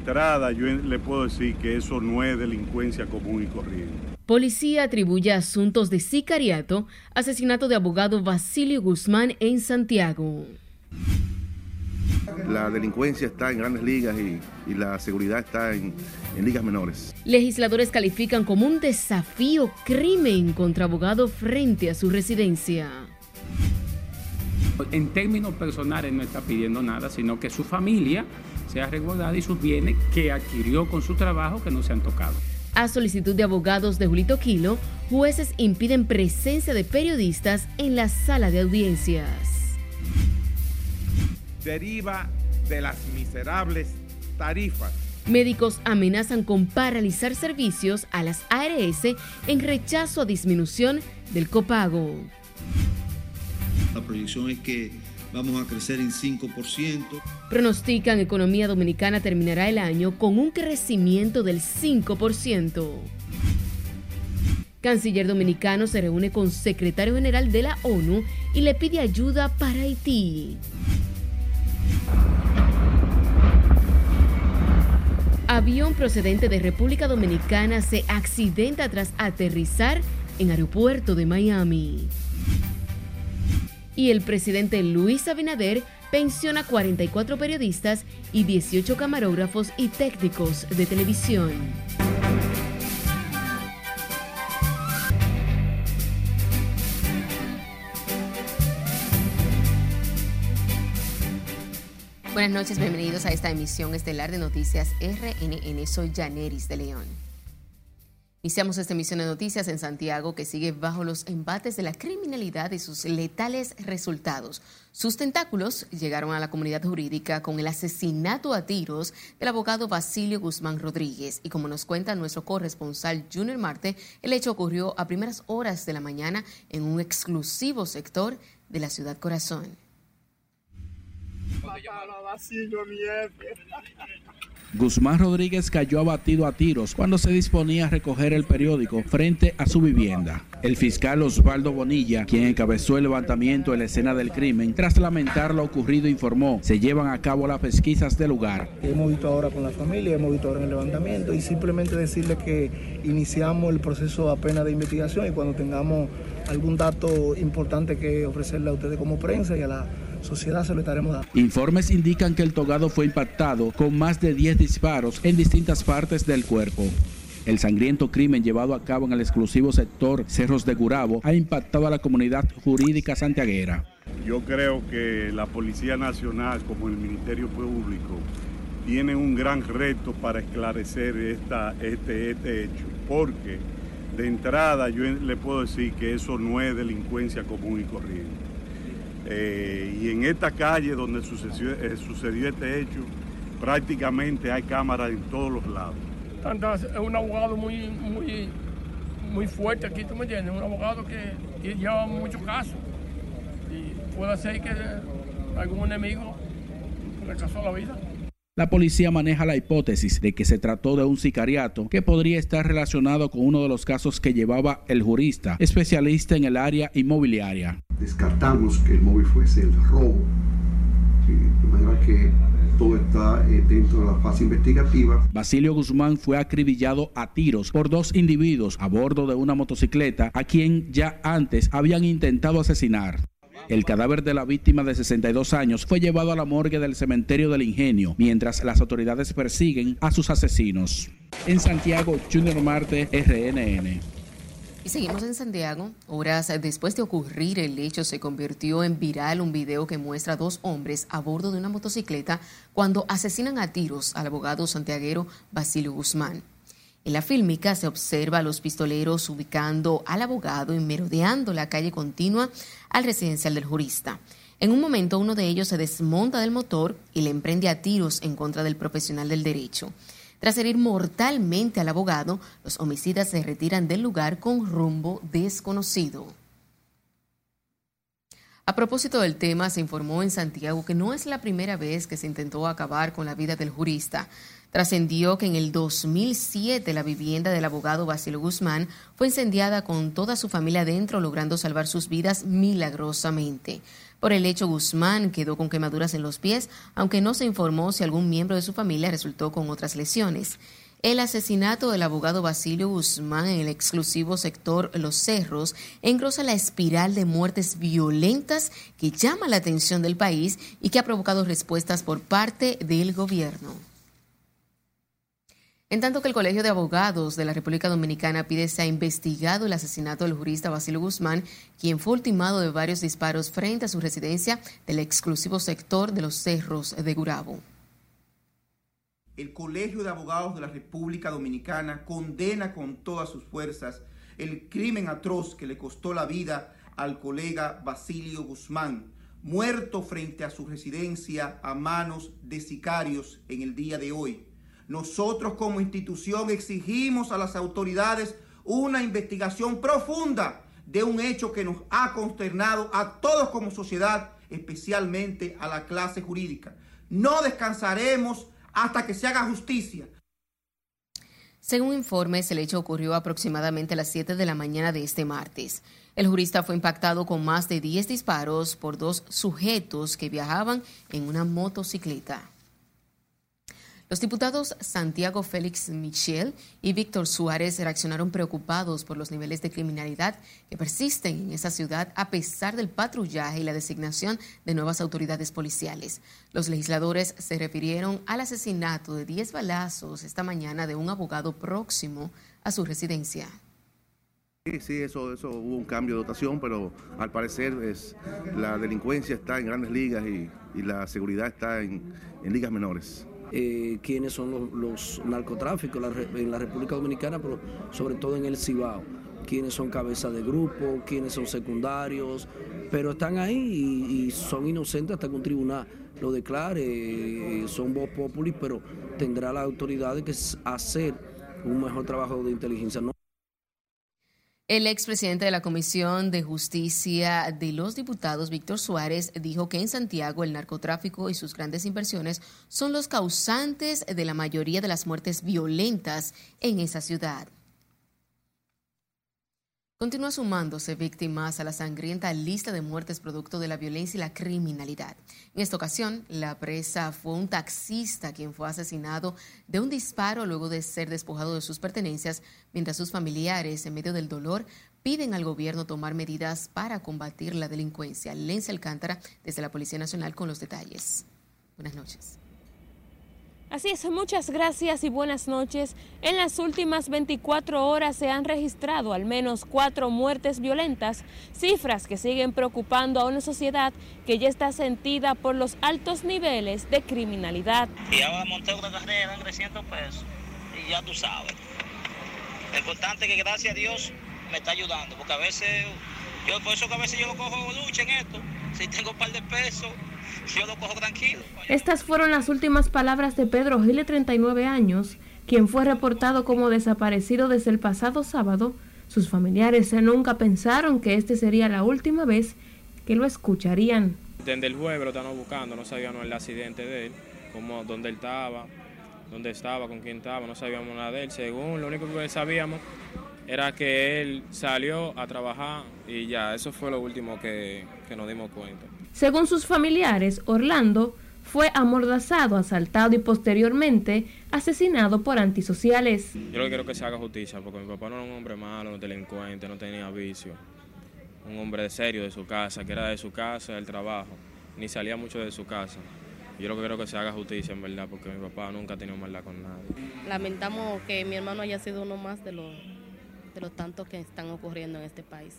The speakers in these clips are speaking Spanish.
entrada yo le puedo decir que eso no es delincuencia común y corriente. Policía atribuye asuntos de sicariato, asesinato de abogado Basilio Guzmán en Santiago. La delincuencia está en grandes ligas y, la seguridad está en, en, ligas menores. Legisladores califican como un desafío crimen contra abogado frente a su residencia. En términos personales no está pidiendo nada, sino que su familia sea resguardada y sus bienes que adquirió con su trabajo que no se han tocado. A solicitud de abogados de Julito Quilo, jueces impiden presencia de periodistas en la sala de audiencias. Deriva de las miserables tarifas. Médicos amenazan con paralizar servicios a las ARS en rechazo a disminución del copago. La proyección es que vamos a crecer en 5%. Pronostican economía dominicana terminará el año con un crecimiento del 5%. Canciller dominicano se reúne con secretario general de la ONU y le pide ayuda para Haití. Avión procedente de República Dominicana se accidenta tras aterrizar en aeropuerto de Miami y el presidente Luis Abinader pensiona 44 periodistas y 18 camarógrafos y técnicos de televisión. Buenas noches, bienvenidos a esta emisión estelar de Noticias RNN. Soy Janeris de León. Iniciamos esta emisión de noticias en Santiago que sigue bajo los embates de la criminalidad y sus letales resultados. Sus tentáculos llegaron a la comunidad jurídica con el asesinato a tiros del abogado Basilio Guzmán Rodríguez. Y como nos cuenta nuestro corresponsal Junior Marte, el hecho ocurrió a primeras horas de la mañana en un exclusivo sector de la ciudad corazón. Guzmán Rodríguez cayó abatido a tiros cuando se disponía a recoger el periódico frente a su vivienda. El fiscal Osvaldo Bonilla, quien encabezó el levantamiento en la escena del crimen, tras lamentar lo ocurrido, informó, se llevan a cabo las pesquisas del lugar. Hemos visto ahora con la familia, hemos visto ahora en el levantamiento y simplemente decirle que iniciamos el proceso apenas de investigación y cuando tengamos algún dato importante que ofrecerle a ustedes como prensa y a la sociedad se lo estaremos dando. Informes indican que el togado fue impactado con más de 10 disparos en distintas partes del cuerpo. El sangriento crimen llevado a cabo en el exclusivo sector Cerros de Gurabo ha impactado a la comunidad jurídica santiaguera. Yo creo que la Policía Nacional como el Ministerio Público tiene un gran reto para esclarecer esta, este, este hecho, porque de entrada yo le puedo decir que eso no es delincuencia común y corriente. Eh, y en esta calle donde sucedió, eh, sucedió, este hecho, prácticamente hay cámaras en todos los lados. Es un abogado muy, muy, muy fuerte aquí, ¿tú me entiendes? Un abogado que, lleva muchos casos. Y puede ser que algún enemigo le casó la vida. La policía maneja la hipótesis de que se trató de un sicariato que podría estar relacionado con uno de los casos que llevaba el jurista, especialista en el área inmobiliaria. Descartamos que el móvil fuese el robo, de manera que todo está eh, dentro de la fase investigativa. Basilio Guzmán fue acribillado a tiros por dos individuos a bordo de una motocicleta a quien ya antes habían intentado asesinar. El cadáver de la víctima de 62 años fue llevado a la morgue del cementerio del Ingenio, mientras las autoridades persiguen a sus asesinos. En Santiago, Junior Marte, RNN. Y seguimos en Santiago. Horas después de ocurrir el hecho, se convirtió en viral un video que muestra a dos hombres a bordo de una motocicleta cuando asesinan a tiros al abogado santiaguero Basilio Guzmán. En la fílmica se observa a los pistoleros ubicando al abogado y merodeando la calle continua al residencial del jurista. En un momento uno de ellos se desmonta del motor y le emprende a tiros en contra del profesional del derecho. Tras herir mortalmente al abogado, los homicidas se retiran del lugar con rumbo desconocido. A propósito del tema, se informó en Santiago que no es la primera vez que se intentó acabar con la vida del jurista. Trascendió que en el 2007 la vivienda del abogado Basilio Guzmán fue incendiada con toda su familia dentro, logrando salvar sus vidas milagrosamente. Por el hecho, Guzmán quedó con quemaduras en los pies, aunque no se informó si algún miembro de su familia resultó con otras lesiones. El asesinato del abogado Basilio Guzmán en el exclusivo sector Los Cerros engrosa la espiral de muertes violentas que llama la atención del país y que ha provocado respuestas por parte del gobierno. En tanto que el Colegio de Abogados de la República Dominicana pide se ha investigado el asesinato del jurista Basilio Guzmán, quien fue ultimado de varios disparos frente a su residencia del exclusivo sector de los Cerros de Gurabo el Colegio de Abogados de la República Dominicana condena con todas sus fuerzas el crimen atroz que le costó la vida al colega Basilio Guzmán, muerto frente a su residencia a manos de sicarios en el día de hoy. Nosotros como institución exigimos a las autoridades una investigación profunda de un hecho que nos ha consternado a todos como sociedad, especialmente a la clase jurídica. No descansaremos hasta que se haga justicia. Según informes, el hecho ocurrió aproximadamente a las 7 de la mañana de este martes. El jurista fue impactado con más de 10 disparos por dos sujetos que viajaban en una motocicleta. Los diputados Santiago Félix Michel y Víctor Suárez reaccionaron preocupados por los niveles de criminalidad que persisten en esa ciudad a pesar del patrullaje y la designación de nuevas autoridades policiales. Los legisladores se refirieron al asesinato de 10 balazos esta mañana de un abogado próximo a su residencia. Sí, sí, eso, eso hubo un cambio de dotación, pero al parecer la delincuencia está en grandes ligas y, la seguridad está en ligas menores eh, quiénes son los, narcotráficos en la República Dominicana, pero sobre todo en el Cibao, quiénes son cabezas de grupo, quiénes son secundarios, pero están ahí y, son inocentes hasta que un tribunal lo declare, eh, son voz populi, pero tendrá la autoridad de que hacer un mejor trabajo de inteligencia. El expresidente de la Comisión de Justicia de los Diputados, Víctor Suárez, dijo que en Santiago el narcotráfico y sus grandes inversiones son los causantes de la mayoría de las muertes violentas en esa ciudad. Continúa sumándose víctimas a la sangrienta lista de muertes producto de la violencia y la criminalidad. En esta ocasión, la presa fue un taxista quien fue asesinado de un disparo luego de ser despojado de sus pertenencias, mientras sus familiares, en medio del dolor, piden al gobierno tomar medidas para combatir la delincuencia. Lencia Alcántara, desde la Policía Nacional, con los detalles. Buenas noches. Así es, muchas gracias y buenas noches. En las últimas 24 horas se han registrado al menos cuatro muertes violentas, cifras que siguen preocupando a una sociedad que ya está sentida por los altos niveles de criminalidad. Y ahora monté una carrera en 300 pesos y ya tú sabes. Lo importante es que gracias a Dios me está ayudando, porque a veces, por eso que a veces yo lo cojo lucha en esto, si tengo un par de pesos yo lo cojo tranquilo. Estas fueron las últimas palabras de Pedro Gile, 39 años, quien fue reportado como desaparecido desde el pasado sábado. Sus familiares nunca pensaron que este sería la última vez que lo escucharían. Desde el jueves lo estaban buscando, no sabíamos el accidente de él, como dónde él estaba, dónde estaba, con quién estaba, no sabíamos nada de él. Según lo único que sabíamos era que él salió a trabajar y ya, eso fue lo último que, que nos dimos cuenta. Según sus familiares, Orlando fue amordazado, asaltado y posteriormente asesinado por antisociales. Yo lo que quiero que se haga justicia, porque mi papá no era un hombre malo, un delincuente, no tenía vicio. Un hombre de serio de su casa, que era de su casa, del trabajo, ni salía mucho de su casa. Yo lo que quiero que se haga justicia, en verdad, porque mi papá nunca ha tenido maldad con nadie. Lamentamos que mi hermano haya sido uno más de los, de los tantos que están ocurriendo en este país.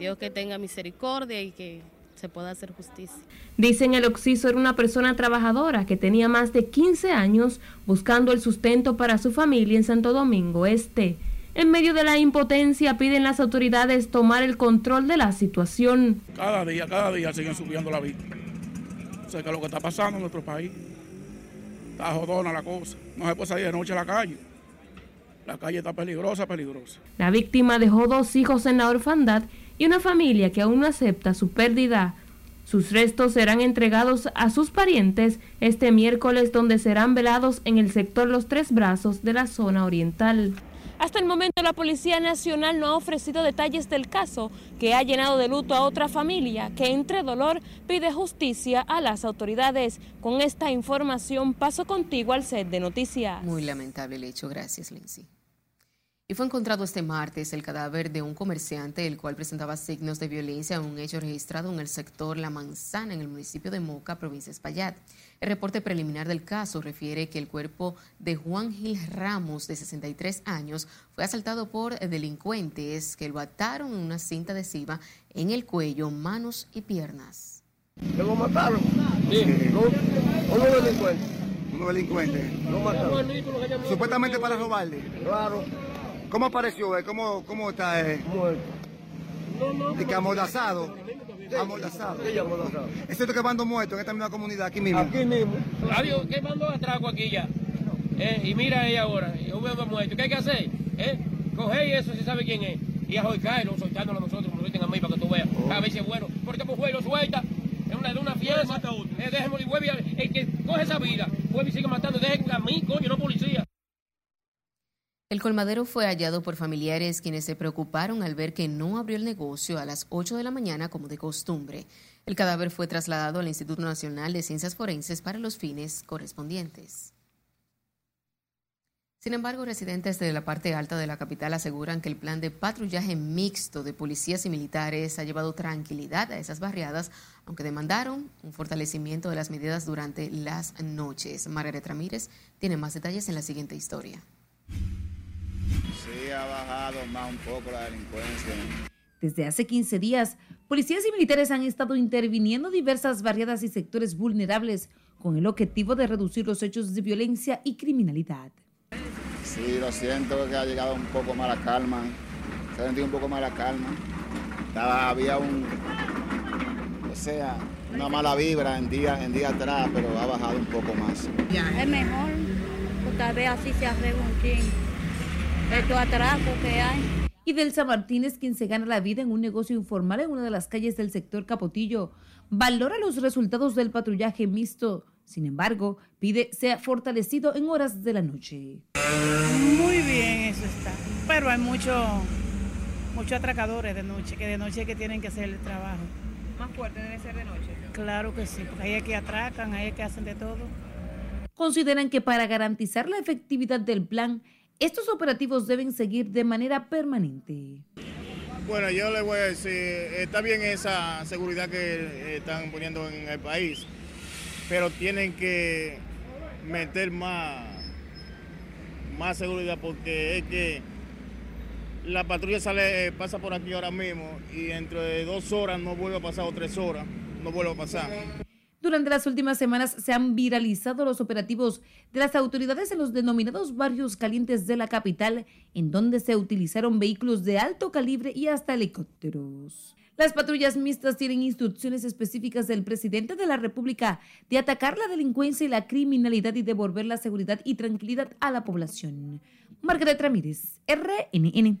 Dios que tenga misericordia y que se pueda hacer justicia. Dicen el Oxiso era una persona trabajadora que tenía más de 15 años buscando el sustento para su familia en Santo Domingo Este. En medio de la impotencia piden las autoridades tomar el control de la situación. Cada día, cada día siguen subiendo la vida. O sea que lo que está pasando en nuestro país está jodona la cosa. No se puede salir de noche a la calle. La calle está peligrosa, peligrosa. La víctima dejó dos hijos en la orfandad y una familia que aún no acepta su pérdida. Sus restos serán entregados a sus parientes este miércoles donde serán velados en el sector Los Tres Brazos de la zona oriental. Hasta el momento la Policía Nacional no ha ofrecido detalles del caso que ha llenado de luto a otra familia que entre dolor pide justicia a las autoridades. Con esta información paso contigo al set de noticias. Muy lamentable el hecho. Gracias, Lindsay. Y fue encontrado este martes el cadáver de un comerciante, el cual presentaba signos de violencia en un hecho registrado en el sector La Manzana, en el municipio de Moca, provincia de Espaillat. El reporte preliminar del caso refiere que el cuerpo de Juan Gil Ramos, de 63 años, fue asaltado por delincuentes que lo ataron en una cinta adhesiva en el cuello, manos y piernas. ¿Lo mataron? Sí. ¿Uno delincuente? Uno delincuente. Lo mataron. Supuestamente para robarle. Claro. ¿Cómo apareció? ¿Cómo, cómo está? Eh? Muerto. No, no. ¿Y que amordazado? Amordazado. Sí, amordazado. ¿Es cierto que mando muerto en esta misma comunidad, aquí mismo? Aquí mismo. Adiós, ¿qué mando atraco aquí ya? Eh, y mira ahí ahora, yo veo muerto. ¿Qué hay que hacer? Eh, coge eso si sabe quién es. Y a Joicaelo, soltándolo a nosotros, como lo dicen a mí, para que tú veas. Oh. A ver si es bueno. Porque pues juez lo suelta. Es una, de una fiesta. Eh, déjeme y el que coge esa vida, vuelve y sigue matando. Dejen a mí, coño, no policía. El colmadero fue hallado por familiares quienes se preocuparon al ver que no abrió el negocio a las 8 de la mañana como de costumbre. El cadáver fue trasladado al Instituto Nacional de Ciencias Forenses para los fines correspondientes. Sin embargo, residentes de la parte alta de la capital aseguran que el plan de patrullaje mixto de policías y militares ha llevado tranquilidad a esas barriadas, aunque demandaron un fortalecimiento de las medidas durante las noches. Margaret Ramírez tiene más detalles en la siguiente historia. Sí, ha bajado más un poco la delincuencia. Desde hace 15 días, policías y militares han estado interviniendo diversas barriadas y sectores vulnerables con el objetivo de reducir los hechos de violencia y criminalidad. Sí, lo siento que ha llegado un poco más la calma. Se ha sentido un poco más la calma. había un, o sea, una mala vibra en día, en día atrás, pero ha bajado un poco más. Es mejor, tal vez así se arregla un estos atracos que hay. Y Delsa Martínez, quien se gana la vida en un negocio informal en una de las calles del sector Capotillo, valora los resultados del patrullaje mixto. Sin embargo, pide sea fortalecido en horas de la noche. Muy bien, eso está. Pero hay muchos muchos atracadores de noche, que de noche que tienen que hacer el trabajo. ¿Más fuerte debe ser de noche? Claro que sí, porque hay que atracan, hay que hacen de todo. Consideran que para garantizar la efectividad del plan, estos operativos deben seguir de manera permanente. Bueno, yo le voy a decir, está bien esa seguridad que están poniendo en el país, pero tienen que meter más, más seguridad porque es que la patrulla sale, pasa por aquí ahora mismo y dentro de dos horas no vuelve a pasar o tres horas, no vuelve a pasar. Durante las últimas semanas se han viralizado los operativos de las autoridades en los denominados barrios calientes de la capital, en donde se utilizaron vehículos de alto calibre y hasta helicópteros. Las patrullas mixtas tienen instrucciones específicas del presidente de la República de atacar la delincuencia y la criminalidad y devolver la seguridad y tranquilidad a la población. Margaret Ramírez, RNN.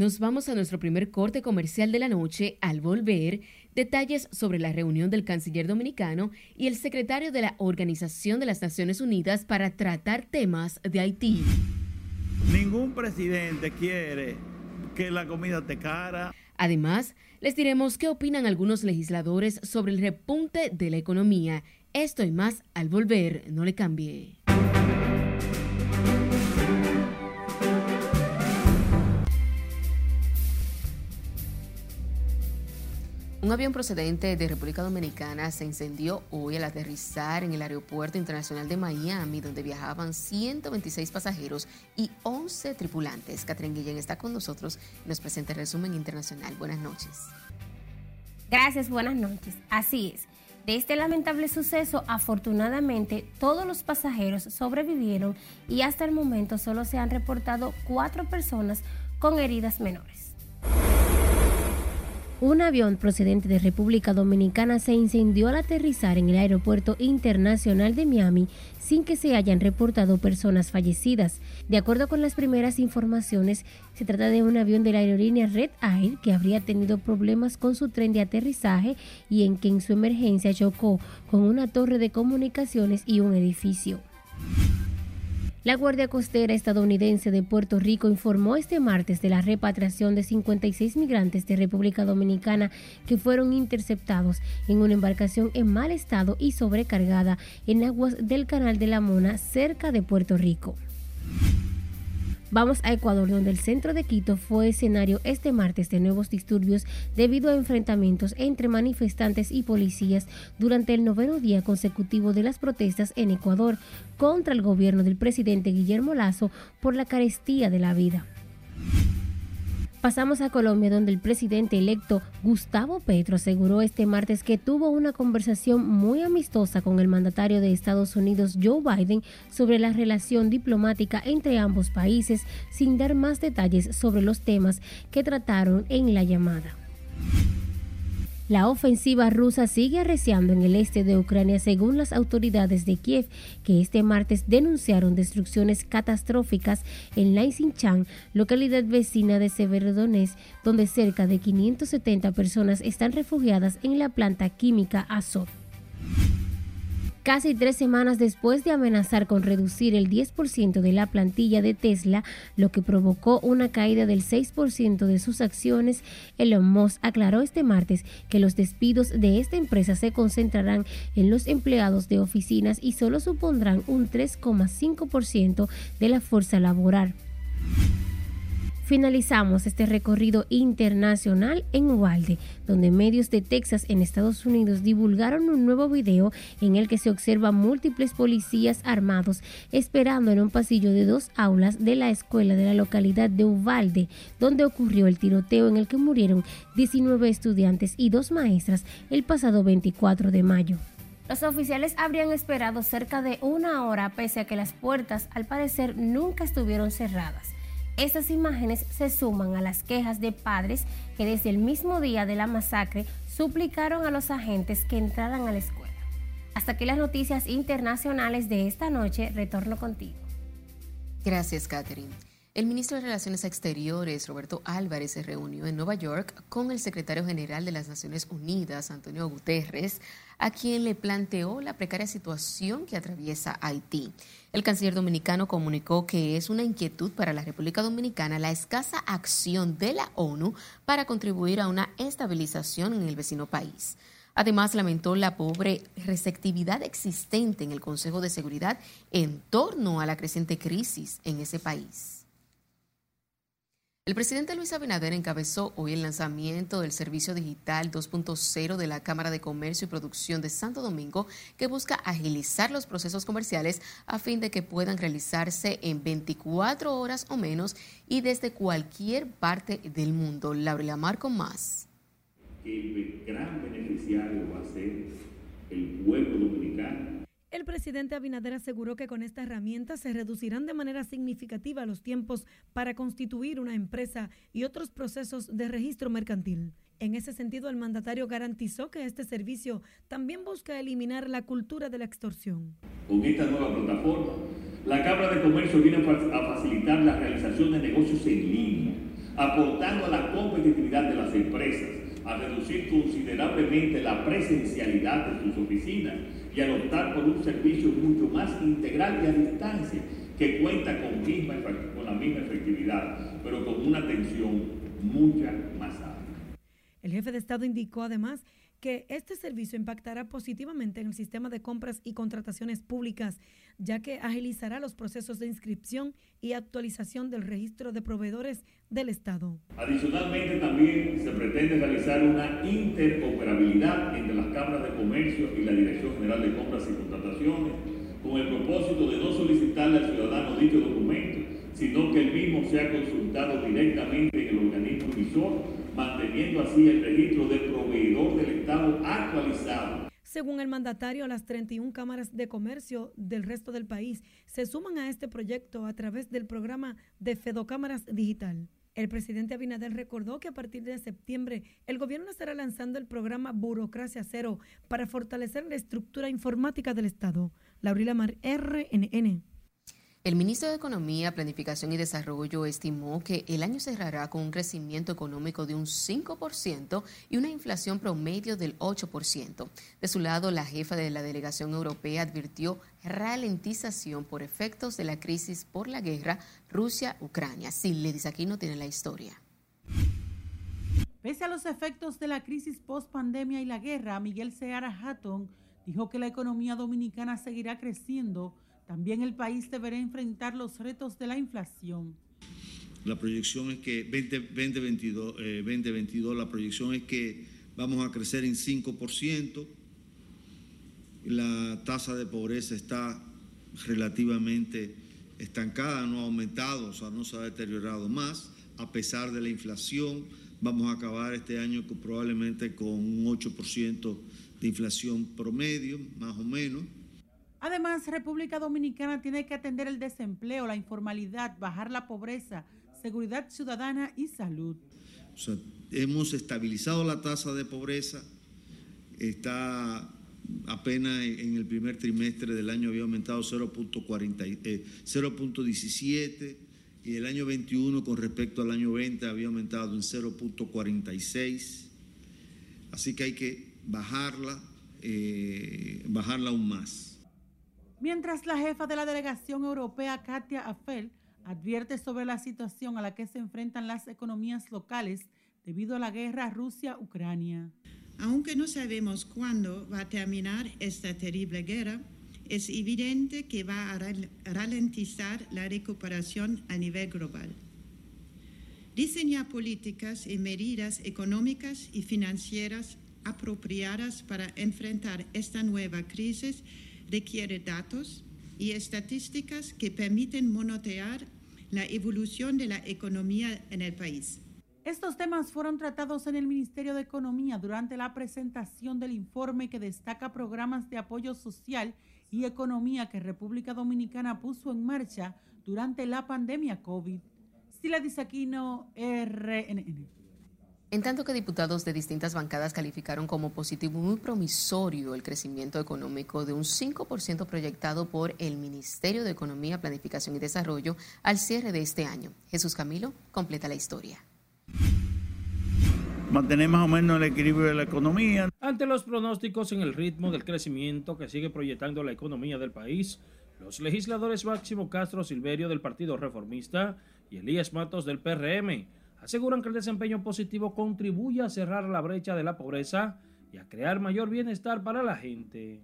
Nos vamos a nuestro primer corte comercial de la noche. Al volver, detalles sobre la reunión del canciller dominicano y el secretario de la Organización de las Naciones Unidas para tratar temas de Haití. Ningún presidente quiere que la comida te cara. Además, les diremos qué opinan algunos legisladores sobre el repunte de la economía. Esto y más al volver. No le cambie. Un avión procedente de República Dominicana se incendió hoy al aterrizar en el Aeropuerto Internacional de Miami, donde viajaban 126 pasajeros y 11 tripulantes. Catherine Guillén está con nosotros y nos presenta el resumen internacional. Buenas noches. Gracias, buenas noches. Así es. De este lamentable suceso, afortunadamente, todos los pasajeros sobrevivieron y hasta el momento solo se han reportado cuatro personas con heridas menores. Un avión procedente de República Dominicana se incendió al aterrizar en el Aeropuerto Internacional de Miami sin que se hayan reportado personas fallecidas. De acuerdo con las primeras informaciones, se trata de un avión de la aerolínea Red Air que habría tenido problemas con su tren de aterrizaje y en que en su emergencia chocó con una torre de comunicaciones y un edificio. La Guardia Costera estadounidense de Puerto Rico informó este martes de la repatriación de 56 migrantes de República Dominicana que fueron interceptados en una embarcación en mal estado y sobrecargada en aguas del Canal de la Mona cerca de Puerto Rico. Vamos a Ecuador, donde el centro de Quito fue escenario este martes de nuevos disturbios debido a enfrentamientos entre manifestantes y policías durante el noveno día consecutivo de las protestas en Ecuador contra el gobierno del presidente Guillermo Lazo por la carestía de la vida. Pasamos a Colombia, donde el presidente electo Gustavo Petro aseguró este martes que tuvo una conversación muy amistosa con el mandatario de Estados Unidos, Joe Biden, sobre la relación diplomática entre ambos países, sin dar más detalles sobre los temas que trataron en la llamada. La ofensiva rusa sigue arreciando en el este de Ucrania según las autoridades de Kiev, que este martes denunciaron destrucciones catastróficas en Lysychansk, localidad vecina de Severodonetsk, donde cerca de 570 personas están refugiadas en la planta química Azot casi tres semanas después de amenazar con reducir el 10% de la plantilla de Tesla, lo que provocó una caída del 6% de sus acciones, Elon Musk aclaró este martes que los despidos de esta empresa se concentrarán en los empleados de oficinas y solo supondrán un 3,5% de la fuerza laboral. Finalizamos este recorrido internacional en Uvalde, donde medios de Texas en Estados Unidos divulgaron un nuevo video en el que se observa múltiples policías armados esperando en un pasillo de dos aulas de la escuela de la localidad de Uvalde, donde ocurrió el tiroteo en el que murieron 19 estudiantes y dos maestras el pasado 24 de mayo. Los oficiales habrían esperado cerca de una hora pese a que las puertas al parecer nunca estuvieron cerradas. Estas imágenes se suman a las quejas de padres que desde el mismo día de la masacre suplicaron a los agentes que entraran a la escuela. Hasta aquí las noticias internacionales de esta noche. Retorno contigo. Gracias, Catherine. El ministro de Relaciones Exteriores, Roberto Álvarez, se reunió en Nueva York con el secretario general de las Naciones Unidas, Antonio Guterres, a quien le planteó la precaria situación que atraviesa Haití. El canciller dominicano comunicó que es una inquietud para la República Dominicana la escasa acción de la ONU para contribuir a una estabilización en el vecino país. Además, lamentó la pobre receptividad existente en el Consejo de Seguridad en torno a la creciente crisis en ese país. El presidente Luis Abinader encabezó hoy el lanzamiento del Servicio Digital 2.0 de la Cámara de Comercio y Producción de Santo Domingo, que busca agilizar los procesos comerciales a fin de que puedan realizarse en 24 horas o menos y desde cualquier parte del mundo. Laura Marco más. El gran beneficiario va a ser el pueblo dominicano el presidente Abinader aseguró que con esta herramienta se reducirán de manera significativa los tiempos para constituir una empresa y otros procesos de registro mercantil. En ese sentido, el mandatario garantizó que este servicio también busca eliminar la cultura de la extorsión. Con esta nueva plataforma, la Cámara de Comercio viene a facilitar la realización de negocios en línea, aportando a la competitividad de las empresas, a reducir considerablemente la presencialidad de sus oficinas y al optar por un servicio mucho más integral y a distancia, que cuenta con, con la misma efectividad, pero con una atención mucha más alta. El jefe de Estado indicó además que este servicio impactará positivamente en el sistema de compras y contrataciones públicas, ya que agilizará los procesos de inscripción y actualización del registro de proveedores del Estado. Adicionalmente, también se pretende realizar una interoperabilidad entre las cámaras de comercio y la Dirección General de Compras y Contrataciones, con el propósito de no solicitarle al ciudadano dicho documento, sino que el mismo sea consultado directamente en el organismo emisor, manteniendo así el registro de proveedor del Estado actualizado Según el mandatario, las 31 cámaras de comercio del resto del país se suman a este proyecto a través del programa de Fedocámaras Digital. El presidente Abinader recordó que a partir de septiembre el gobierno estará lanzando el programa Burocracia Cero para fortalecer la estructura informática del Estado. Laurila Mar, RNN. El ministro de Economía, Planificación y Desarrollo estimó que el año cerrará con un crecimiento económico de un 5% y una inflación promedio del 8%. De su lado, la jefa de la delegación europea advirtió ralentización por efectos de la crisis por la guerra Rusia-Ucrania. Sí, dice aquí no tiene la historia. Pese a los efectos de la crisis post-pandemia y la guerra, Miguel Seara Hatton dijo que la economía dominicana seguirá creciendo también el país deberá enfrentar los retos de la inflación. La proyección es que 2022, 2022 eh, la proyección es que vamos a crecer en 5%. La tasa de pobreza está relativamente estancada, no ha aumentado, o sea, no se ha deteriorado más. A pesar de la inflación, vamos a acabar este año probablemente con un 8% de inflación promedio, más o menos. Además, República Dominicana tiene que atender el desempleo, la informalidad, bajar la pobreza, seguridad ciudadana y salud. hemos estabilizado la tasa de pobreza, está apenas en el primer trimestre del año había aumentado 0.17 eh, y el año 21 con respecto al año 20 había aumentado en 0.46. Así que hay que bajarla, eh, bajarla aún más. Mientras la jefa de la delegación europea, Katia Affel, advierte sobre la situación a la que se enfrentan las economías locales debido a la guerra Rusia-Ucrania. Aunque no sabemos cuándo va a terminar esta terrible guerra, es evidente que va a ralentizar la recuperación a nivel global. Diseñar políticas y medidas económicas y financieras apropiadas para enfrentar esta nueva crisis requiere datos y estadísticas que permiten monitorear la evolución de la economía en el país. Estos temas fueron tratados en el Ministerio de Economía durante la presentación del informe que destaca programas de apoyo social y economía que República Dominicana puso en marcha durante la pandemia COVID. Sila Disaquino, RNN. En tanto que diputados de distintas bancadas calificaron como positivo muy promisorio el crecimiento económico de un 5% proyectado por el Ministerio de Economía, Planificación y Desarrollo al cierre de este año. Jesús Camilo completa la historia. Mantener más o menos el equilibrio de la economía. Ante los pronósticos en el ritmo del crecimiento que sigue proyectando la economía del país, los legisladores Máximo Castro Silverio del Partido Reformista y Elías Matos del PRM aseguran que el desempeño positivo contribuye a cerrar la brecha de la pobreza y a crear mayor bienestar para la gente.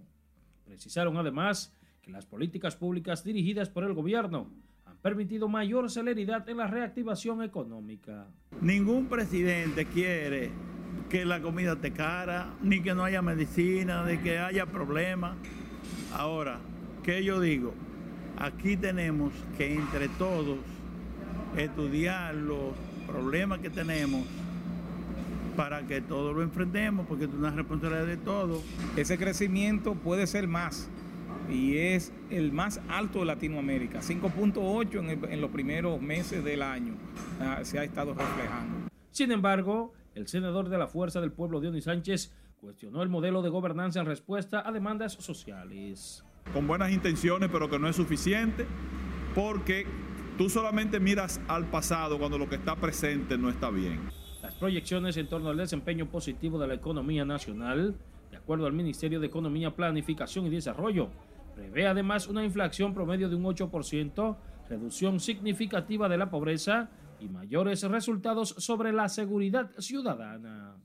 Precisaron además que las políticas públicas dirigidas por el gobierno han permitido mayor celeridad en la reactivación económica. Ningún presidente quiere que la comida esté cara, ni que no haya medicina, ni que haya problemas. Ahora, ¿qué yo digo? Aquí tenemos que entre todos estudiar los problemas que tenemos para que todos lo enfrentemos, porque es una responsabilidad de todos. Ese crecimiento puede ser más y es el más alto de Latinoamérica, 5.8 en, los primeros meses del año ah, se ha estado reflejando. Sin embargo, el senador de la Fuerza del Pueblo, Dionis Sánchez, cuestionó el modelo de gobernanza en respuesta a demandas sociales. Con buenas intenciones, pero que no es suficiente, porque Tú solamente miras al pasado cuando lo que está presente no está bien. Las proyecciones en torno al desempeño positivo de la economía nacional, de acuerdo al Ministerio de Economía, Planificación y Desarrollo, prevé además una inflación promedio de un 8%, reducción significativa de la pobreza y mayores resultados sobre la seguridad ciudadana.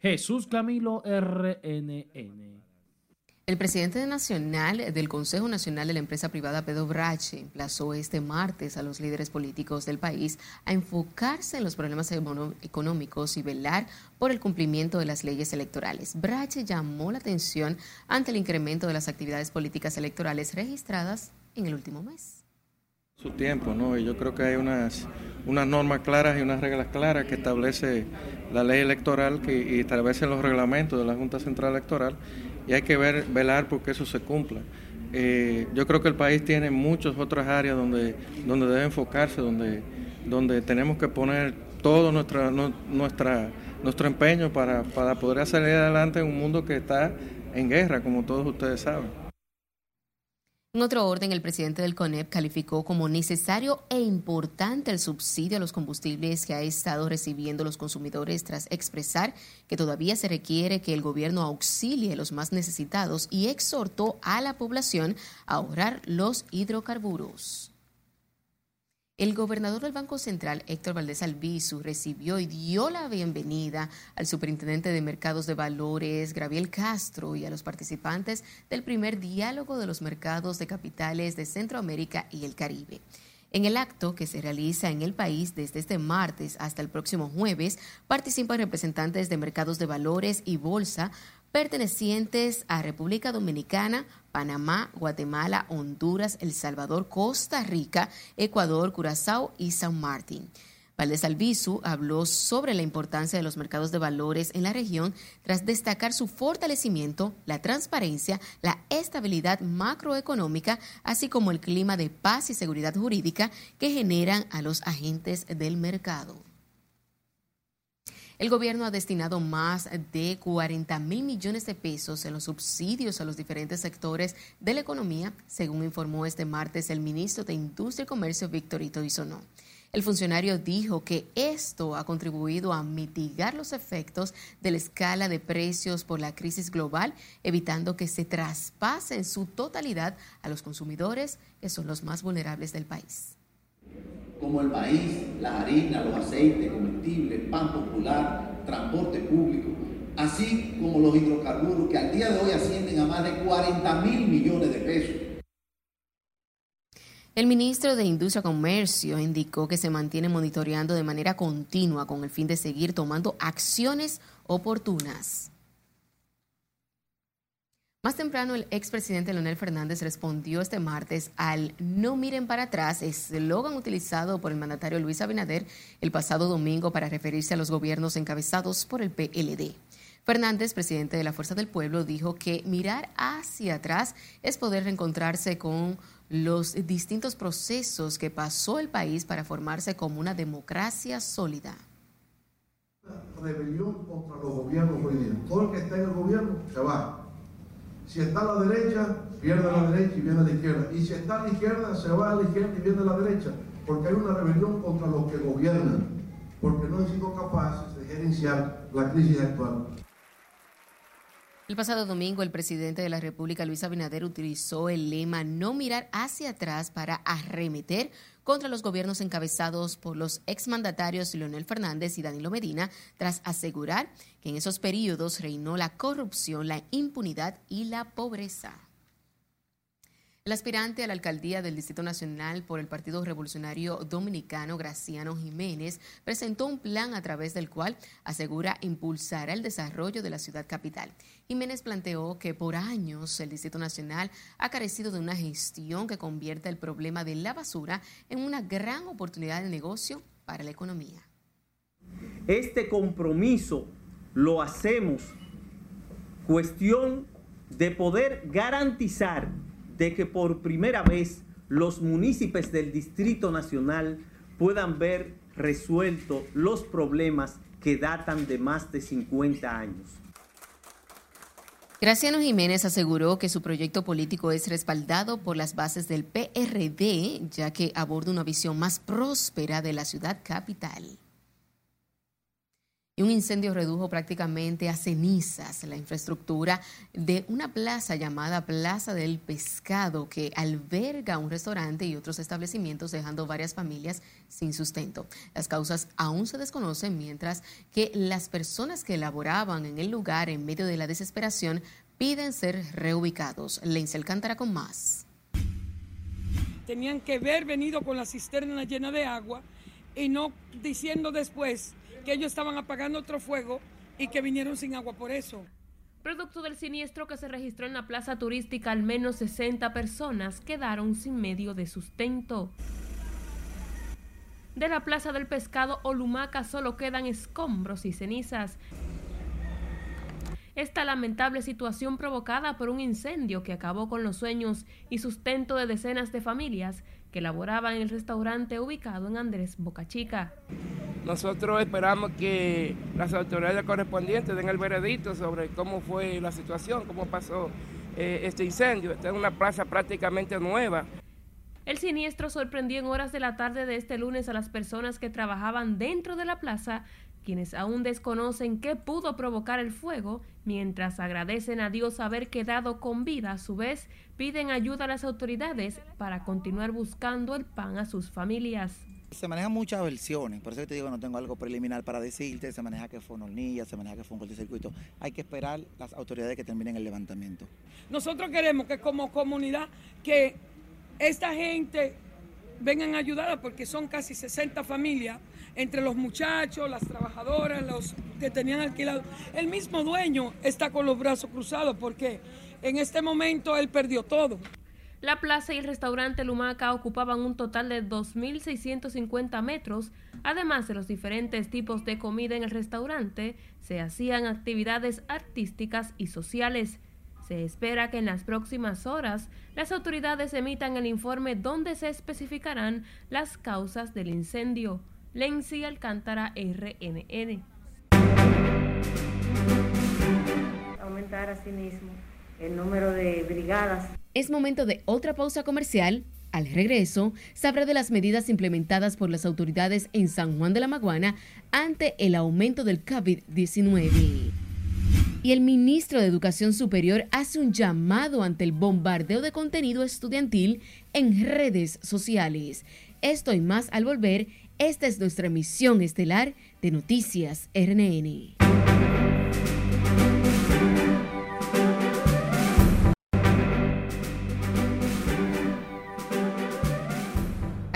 Jesús Camilo RNN. El presidente nacional del Consejo Nacional de la Empresa Privada, Pedro Brache, emplazó este martes a los líderes políticos del país a enfocarse en los problemas económicos y velar por el cumplimiento de las leyes electorales. Brache llamó la atención ante el incremento de las actividades políticas electorales registradas en el último mes. Su tiempo, ¿no? Y yo creo que hay unas, unas normas claras y unas reglas claras que establece la ley electoral que, y establece los reglamentos de la Junta Central Electoral y hay que ver, velar porque eso se cumpla. Eh, yo creo que el país tiene muchas otras áreas donde, donde debe enfocarse, donde, donde tenemos que poner todo nuestra, nuestra, nuestro empeño para, para poder salir adelante en un mundo que está en guerra, como todos ustedes saben. En otro orden, el presidente del CONEP calificó como necesario e importante el subsidio a los combustibles que ha estado recibiendo los consumidores tras expresar que todavía se requiere que el gobierno auxilie a los más necesitados y exhortó a la población a ahorrar los hidrocarburos. El gobernador del Banco Central, Héctor Valdés Albizu, recibió y dio la bienvenida al superintendente de Mercados de Valores, Graviel Castro, y a los participantes del primer diálogo de los mercados de capitales de Centroamérica y el Caribe. En el acto que se realiza en el país desde este martes hasta el próximo jueves, participan representantes de mercados de valores y bolsa, pertenecientes a República Dominicana, Panamá, Guatemala, Honduras, El Salvador, Costa Rica, Ecuador, Curazao y San Martín. Valdés Albizu habló sobre la importancia de los mercados de valores en la región tras destacar su fortalecimiento, la transparencia, la estabilidad macroeconómica, así como el clima de paz y seguridad jurídica que generan a los agentes del mercado. El gobierno ha destinado más de 40 mil millones de pesos en los subsidios a los diferentes sectores de la economía, según informó este martes el ministro de Industria y Comercio, Victorito Isonó. El funcionario dijo que esto ha contribuido a mitigar los efectos de la escala de precios por la crisis global, evitando que se traspase en su totalidad a los consumidores, que son los más vulnerables del país como el maíz, las harinas, los aceites, comestibles, pan popular, transporte público, así como los hidrocarburos que al día de hoy ascienden a más de 40 mil millones de pesos. El ministro de Industria y Comercio indicó que se mantiene monitoreando de manera continua con el fin de seguir tomando acciones oportunas. Más temprano, el expresidente Leonel Fernández respondió este martes al No miren para atrás, eslogan utilizado por el mandatario Luis Abinader el pasado domingo para referirse a los gobiernos encabezados por el PLD. Fernández, presidente de la Fuerza del Pueblo, dijo que mirar hacia atrás es poder reencontrarse con los distintos procesos que pasó el país para formarse como una democracia sólida. Rebelión contra los gobiernos hoy día. Todo el que está en el gobierno se va si está a la derecha, pierde a la derecha y viene a la izquierda. Y si está a la izquierda, se va a la izquierda y viene a la derecha. Porque hay una rebelión contra los que gobiernan. Porque no han sido capaces de gerenciar la crisis actual. El pasado domingo, el presidente de la República, Luis Abinader, utilizó el lema no mirar hacia atrás para arremeter contra los gobiernos encabezados por los exmandatarios Leonel Fernández y Danilo Medina, tras asegurar que en esos periodos reinó la corrupción, la impunidad y la pobreza. El aspirante a la alcaldía del Distrito Nacional por el Partido Revolucionario Dominicano, Graciano Jiménez, presentó un plan a través del cual asegura impulsará el desarrollo de la ciudad capital. Jiménez planteó que por años el Distrito Nacional ha carecido de una gestión que convierta el problema de la basura en una gran oportunidad de negocio para la economía. Este compromiso lo hacemos cuestión de poder garantizar de que por primera vez los municipios del Distrito Nacional puedan ver resuelto los problemas que datan de más de 50 años. Graciano Jiménez aseguró que su proyecto político es respaldado por las bases del PRD, ya que aborda una visión más próspera de la ciudad capital y un incendio redujo prácticamente a cenizas la infraestructura de una plaza llamada Plaza del Pescado que alberga un restaurante y otros establecimientos dejando varias familias sin sustento. Las causas aún se desconocen mientras que las personas que elaboraban en el lugar en medio de la desesperación piden ser reubicados. Lencel Alcántara con más. Tenían que haber venido con la cisterna llena de agua y no diciendo después que ellos estaban apagando otro fuego y que vinieron sin agua por eso. Producto del siniestro que se registró en la plaza turística, al menos 60 personas quedaron sin medio de sustento. De la plaza del pescado Olumaca solo quedan escombros y cenizas. esta lamentable situación provocada por un incendio que acabó con los sueños y sustento de decenas de familias que laboraban en el restaurante ubicado en Andrés Boca Chica. Nosotros esperamos que las autoridades correspondientes den el veredicto sobre cómo fue la situación, cómo pasó eh, este incendio. Esta es una plaza prácticamente nueva. El siniestro sorprendió en horas de la tarde de este lunes a las personas que trabajaban dentro de la plaza, quienes aún desconocen qué pudo provocar el fuego, mientras agradecen a Dios haber quedado con vida. A su vez, piden ayuda a las autoridades para continuar buscando el pan a sus familias. Se manejan muchas versiones, por eso te digo no tengo algo preliminar para decirte, se maneja que fue una hornilla, se maneja que fue un cortocircuito. Hay que esperar las autoridades que terminen el levantamiento. Nosotros queremos que como comunidad que esta gente vengan a ayudar porque son casi 60 familias entre los muchachos, las trabajadoras, los que tenían alquilado. El mismo dueño está con los brazos cruzados porque en este momento él perdió todo. La plaza y el restaurante Lumaca ocupaban un total de 2.650 metros. Además de los diferentes tipos de comida en el restaurante, se hacían actividades artísticas y sociales. Se espera que en las próximas horas las autoridades emitan el informe donde se especificarán las causas del incendio. Lenzi Alcántara, RNN. Aumentar asimismo el número de brigadas. Es momento de otra pausa comercial. Al regreso, sabrá de las medidas implementadas por las autoridades en San Juan de la Maguana ante el aumento del COVID-19. Y el ministro de Educación Superior hace un llamado ante el bombardeo de contenido estudiantil en redes sociales. Esto y más al volver esta es nuestra emisión estelar de Noticias RNN.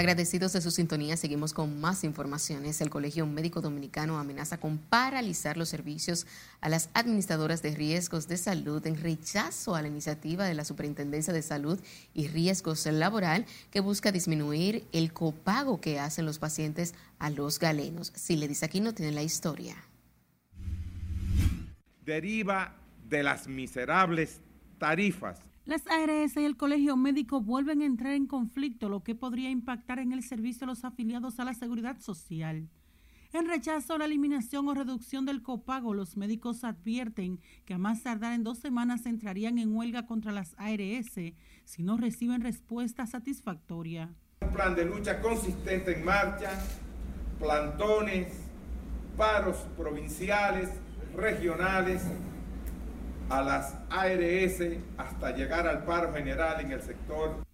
Agradecidos de su sintonía, seguimos con más informaciones. El Colegio Médico Dominicano amenaza con paralizar los servicios a las administradoras de riesgos de salud en rechazo a la iniciativa de la Superintendencia de Salud y Riesgos Laboral que busca disminuir el copago que hacen los pacientes a los galenos. Si le dice aquí, no tiene la historia. Deriva de las miserables tarifas las ARS y el Colegio Médico vuelven a entrar en conflicto, lo que podría impactar en el servicio de los afiliados a la seguridad social. En rechazo a la eliminación o reducción del copago, los médicos advierten que a más tardar en dos semanas entrarían en huelga contra las ARS si no reciben respuesta satisfactoria. Un plan de lucha consistente en marcha, plantones, paros provinciales, regionales, a las ARS hasta llegar al paro general en el sector.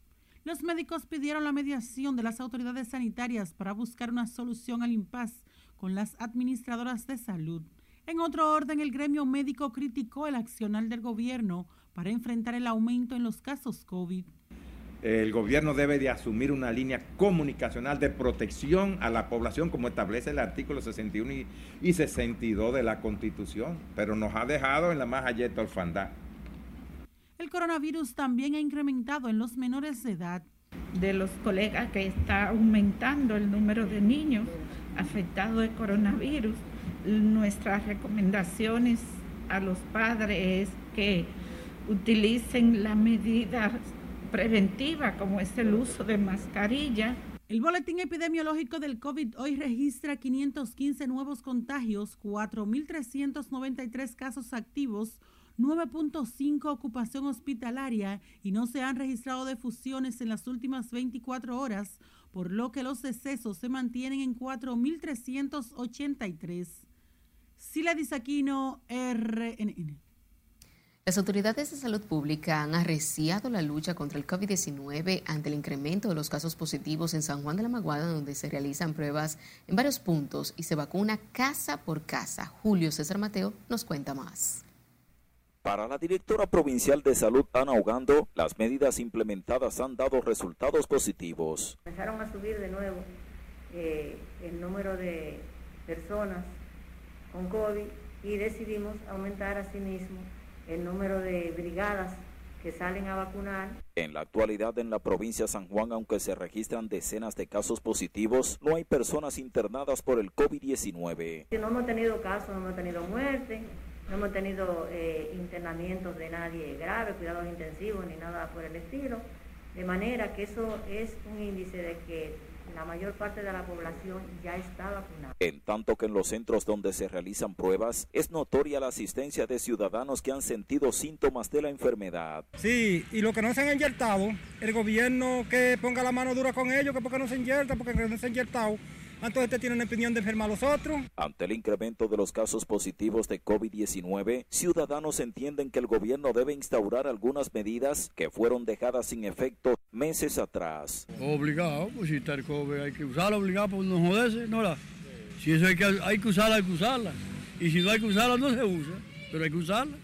Los médicos pidieron la mediación de las autoridades sanitarias para buscar una solución al impas con las administradoras de salud. En otro orden, el gremio médico criticó el accional del gobierno para enfrentar el aumento en los casos COVID el gobierno debe de asumir una línea comunicacional de protección a la población como establece el artículo 61 y, 62 de la Constitución, pero nos ha dejado en la más alleta orfandad. El coronavirus también ha incrementado en los menores de edad. De los colegas que está aumentando el número de niños afectados de coronavirus, nuestras recomendaciones a los padres es que utilicen las medidas preventiva como es el uso de mascarilla. El boletín epidemiológico del COVID hoy registra 515 nuevos contagios, 4.393 casos activos, 9.5 ocupación hospitalaria y no se han registrado defusiones en las últimas 24 horas, por lo que los decesos se mantienen en 4.383. Sila Disaquino, RNN. Las autoridades de salud pública han arreciado la lucha contra el COVID-19 ante el incremento de los casos positivos en San Juan de la Maguada, donde se realizan pruebas en varios puntos y se vacuna casa por casa. Julio César Mateo nos cuenta más. Para la directora provincial de salud, Ana Hogando, las medidas implementadas han dado resultados positivos. Empezaron a subir de nuevo eh, el número de personas con COVID y decidimos aumentar asimismo el número de brigadas que salen a vacunar. En la actualidad en la provincia de San Juan, aunque se registran decenas de casos positivos, no hay personas internadas por el COVID-19. No hemos tenido casos, no hemos tenido muerte, no hemos tenido eh, internamientos de nadie grave, cuidados intensivos ni nada por el estilo, de manera que eso es un índice de que la mayor parte de la población ya está vacunada. En tanto que en los centros donde se realizan pruebas, es notoria la asistencia de ciudadanos que han sentido síntomas de la enfermedad. Sí, y los que no se han inyectado, el gobierno que ponga la mano dura con ellos, que porque no se inyecta, porque no se han inyectado entonces usted tiene una opinión de enfermar a los otros. Ante el incremento de los casos positivos de COVID-19, ciudadanos entienden que el gobierno debe instaurar algunas medidas que fueron dejadas sin efecto meses atrás. Obligado, pues si está el COVID hay que usarla, obligado, pues no joderse, ¿no? La, si eso hay que, hay que usarla, hay que usarla. Y si no hay que usarla, no se usa, pero hay que usarla.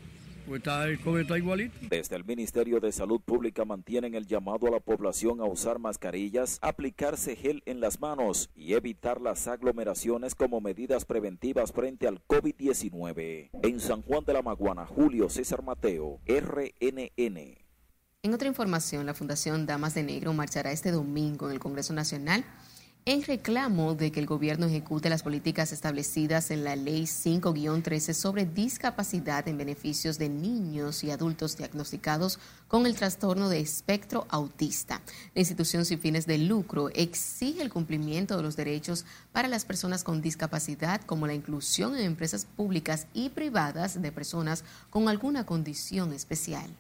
Pues está, el COVID está igualito. Desde el Ministerio de Salud Pública mantienen el llamado a la población a usar mascarillas, aplicarse gel en las manos y evitar las aglomeraciones como medidas preventivas frente al COVID-19. En San Juan de la Maguana, Julio César Mateo, RNN. En otra información, la Fundación Damas de Negro marchará este domingo en el Congreso Nacional en reclamo de que el gobierno ejecute las políticas establecidas en la Ley 5-13 sobre discapacidad en beneficios de niños y adultos diagnosticados con el trastorno de espectro autista. La institución sin fines de lucro exige el cumplimiento de los derechos para las personas con discapacidad, como la inclusión en empresas públicas y privadas de personas con alguna condición especial.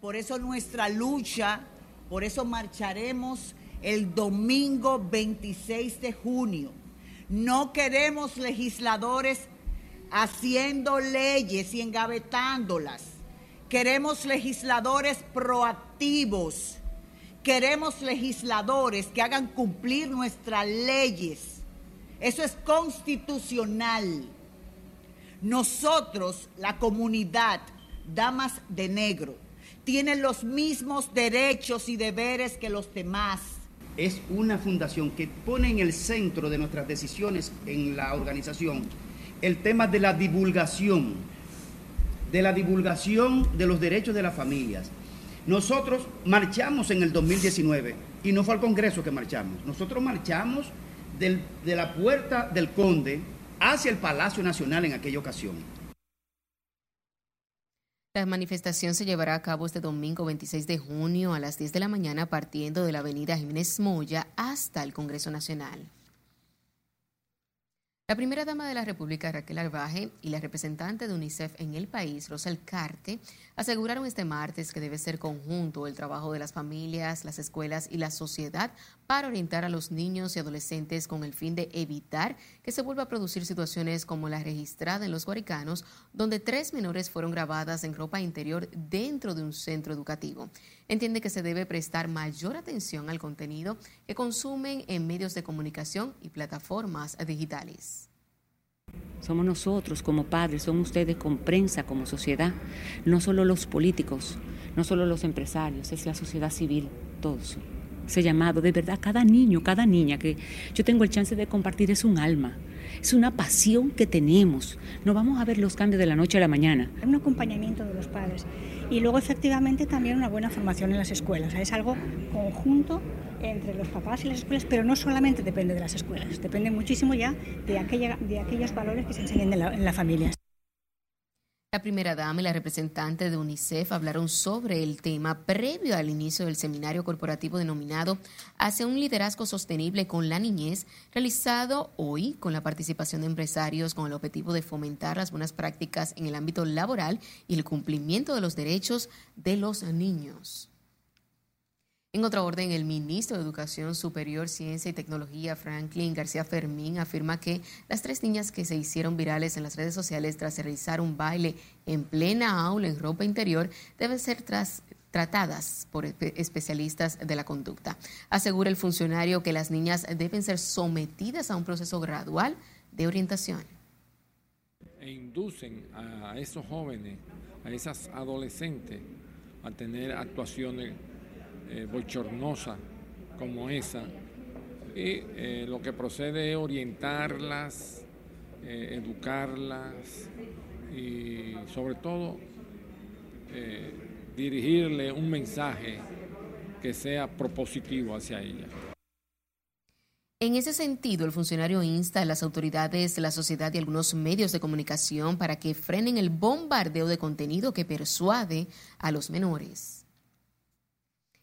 Por eso nuestra lucha, por eso marcharemos el domingo 26 de junio. No queremos legisladores haciendo leyes y engavetándolas. Queremos legisladores proactivos. Queremos legisladores que hagan cumplir nuestras leyes. Eso es constitucional. Nosotros, la comunidad, damas de negro, tienen los mismos derechos y deberes que los demás es una fundación que pone en el centro de nuestras decisiones en la organización el tema de la divulgación, de la divulgación de los derechos de las familias. Nosotros marchamos en el 2019 y no fue al Congreso que marchamos. Nosotros marchamos de la puerta del Conde hacia el Palacio Nacional en aquella ocasión. La manifestación se llevará a cabo este domingo 26 de junio a las 10 de la mañana partiendo de la avenida Jiménez Moya hasta el Congreso Nacional. La primera dama de la República, Raquel Arbaje, y la representante de UNICEF en el país, Rosel Carte, aseguraron este martes que debe ser conjunto el trabajo de las familias, las escuelas y la sociedad para orientar a los niños y adolescentes con el fin de evitar que se vuelva a producir situaciones como la registrada en los Guaricanos, donde tres menores fueron grabadas en ropa interior dentro de un centro educativo. Entiende que se debe prestar mayor atención al contenido que consumen en medios de comunicación y plataformas digitales. Somos nosotros como padres, son ustedes con prensa, como sociedad, no solo los políticos, no solo los empresarios, es la sociedad civil, todos. Ese llamado, de verdad, cada niño, cada niña que yo tengo el chance de compartir es un alma, es una pasión que tenemos. No vamos a ver los cambios de la noche a la mañana. Un acompañamiento de los padres y luego efectivamente también una buena formación en las escuelas. Es algo conjunto entre los papás y las escuelas, pero no solamente depende de las escuelas, depende muchísimo ya de, aquella, de aquellos valores que se enseñan en la, en. La primera dama y la representante de UNICEF hablaron sobre el tema previo al inicio del seminario corporativo denominado Hacia un liderazgo sostenible con la niñez, realizado hoy con la participación de empresarios con el objetivo de fomentar las buenas prácticas en el ámbito laboral y el cumplimiento de los derechos de los niños. En otra orden, el ministro de Educación Superior, Ciencia y Tecnología, Franklin García Fermín, afirma que las tres niñas que se hicieron virales en las redes sociales tras realizar un baile en plena aula en ropa interior deben ser tratadas por especialistas de la conducta. Asegura el funcionario que las niñas deben ser sometidas a un proceso gradual de orientación. E inducen a esos jóvenes, a esas adolescentes, a tener actuaciones eh, bochornosa como esa. Y eh, lo que procede es orientarlas, eh, educarlas y sobre todo dirigirle un mensaje que sea propositivo hacia ellas. En ese sentido, el funcionario insta a las autoridades, la sociedad y algunos medios de comunicación para que frenen el bombardeo de contenido que persuade a los menores.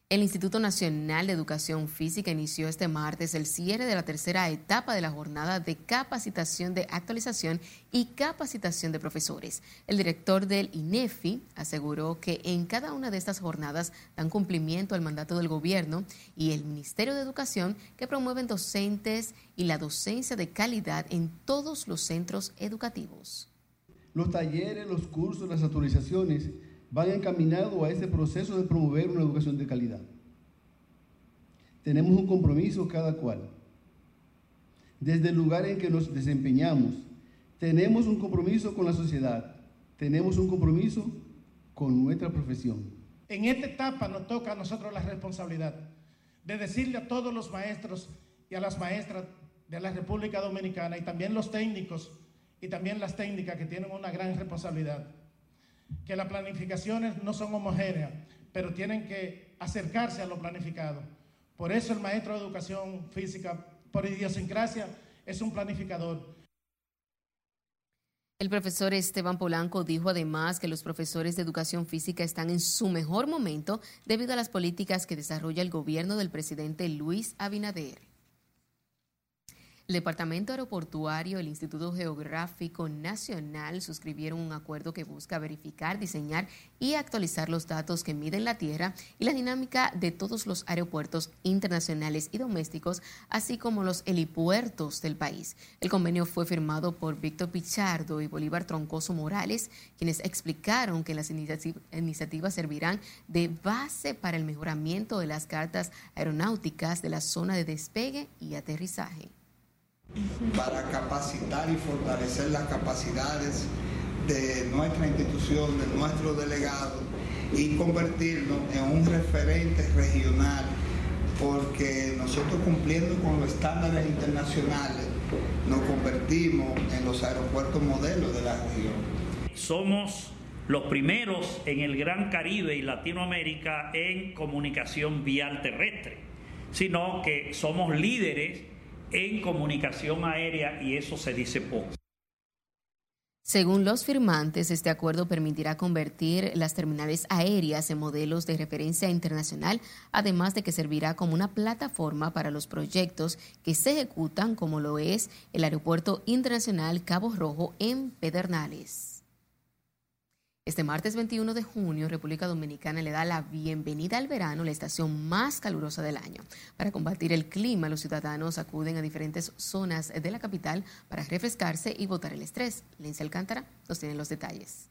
El Instituto Nacional de Educación Física inició este martes el cierre de la tercera etapa de la jornada de capacitación de actualización y capacitación de profesores. El director del INEFI aseguró que en cada una de estas jornadas dan cumplimiento al mandato del gobierno y el Ministerio de Educación que promueven docentes y la docencia de calidad en todos los centros educativos. Los talleres, los cursos, las actualizaciones van encaminados a ese proceso de promover una educación de calidad. Tenemos un compromiso cada cual. Desde el lugar en que nos desempeñamos, tenemos un compromiso con la sociedad, tenemos un compromiso con nuestra profesión. En esta etapa nos toca a nosotros la responsabilidad de decirle a todos los maestros y a las maestras de la República Dominicana y también los técnicos y también las técnicas que tienen una gran responsabilidad que las planificaciones no son homogéneas, pero tienen que acercarse a lo planificado. Por eso el maestro de educación física, por idiosincrasia, es un planificador. El profesor Esteban Polanco dijo además que los profesores de educación física están en su mejor momento debido a las políticas que desarrolla el gobierno del presidente Luis Abinader. El Departamento Aeroportuario y el Instituto Geográfico Nacional suscribieron un acuerdo que busca verificar, diseñar y actualizar los datos que miden la Tierra y la dinámica de todos los aeropuertos internacionales y domésticos, así como los helipuertos del país. El convenio fue firmado por Víctor Pichardo y Bolívar Troncoso Morales, quienes explicaron que las iniciativas servirán de base para el mejoramiento de las cartas aeronáuticas de la zona de despegue y aterrizaje para capacitar y fortalecer las capacidades de nuestra institución, de nuestro delegado y convertirnos en un referente regional, porque nosotros cumpliendo con los estándares internacionales nos convertimos en los aeropuertos modelos de la región. Somos los primeros en el Gran Caribe y Latinoamérica en comunicación vial terrestre, sino que somos líderes en comunicación aérea y eso se dice poco. Según los firmantes, este acuerdo permitirá convertir las terminales aéreas en modelos de referencia internacional, además de que servirá como una plataforma para los proyectos que se ejecutan, como lo es el Aeropuerto Internacional Cabo Rojo en Pedernales. Este martes 21 de junio, República Dominicana le da la bienvenida al verano, la estación más calurosa del año. Para combatir el clima, los ciudadanos acuden a diferentes zonas de la capital para refrescarse y botar el estrés. Lince Alcántara nos tiene los detalles.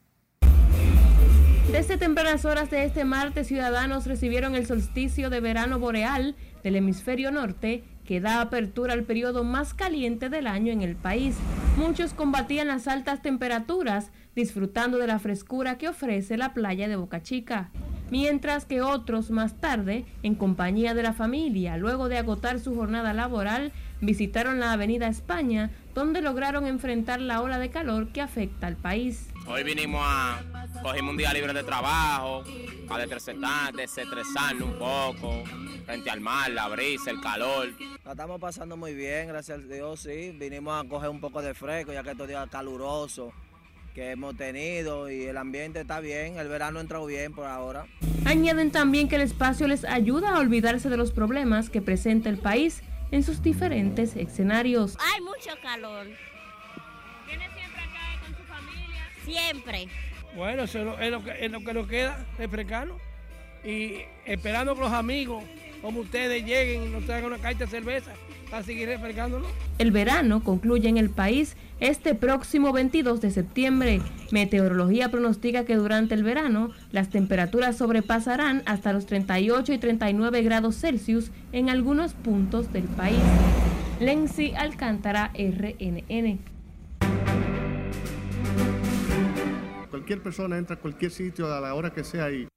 Desde tempranas horas de este martes, ciudadanos recibieron el solsticio de verano boreal del hemisferio norte que da apertura al periodo más caliente del año en el país. Muchos combatían las altas temperaturas, disfrutando de la frescura que ofrece la playa de Boca Chica, mientras que otros más tarde, en compañía de la familia, luego de agotar su jornada laboral, visitaron la Avenida España, donde lograron enfrentar la ola de calor que afecta al país. Hoy vinimos a cogimos un día libre de trabajo, a desestresarnos un poco, frente al mar, la brisa, el calor. La estamos pasando muy bien, gracias a Dios, sí. Vinimos a coger un poco de fresco, ya que estos días calurosos que hemos tenido y el ambiente está bien, el verano ha entrado bien por ahora. Añaden también que el espacio les ayuda a olvidarse de los problemas que presenta el país en sus diferentes escenarios. Hay mucho calor. Siempre. Bueno, eso es lo, que, es lo que nos queda, refrescarnos y esperando que los amigos como ustedes lleguen y nos traigan una caja de cerveza para seguir refrescándonos. El verano concluye en el país este próximo 22 de septiembre. Meteorología pronostica que durante el verano las temperaturas sobrepasarán hasta los 38 y 39 grados Celsius en algunos puntos del país. Lenzi Alcántara, RNN. Cualquier persona entra a cualquier sitio a la hora que sea y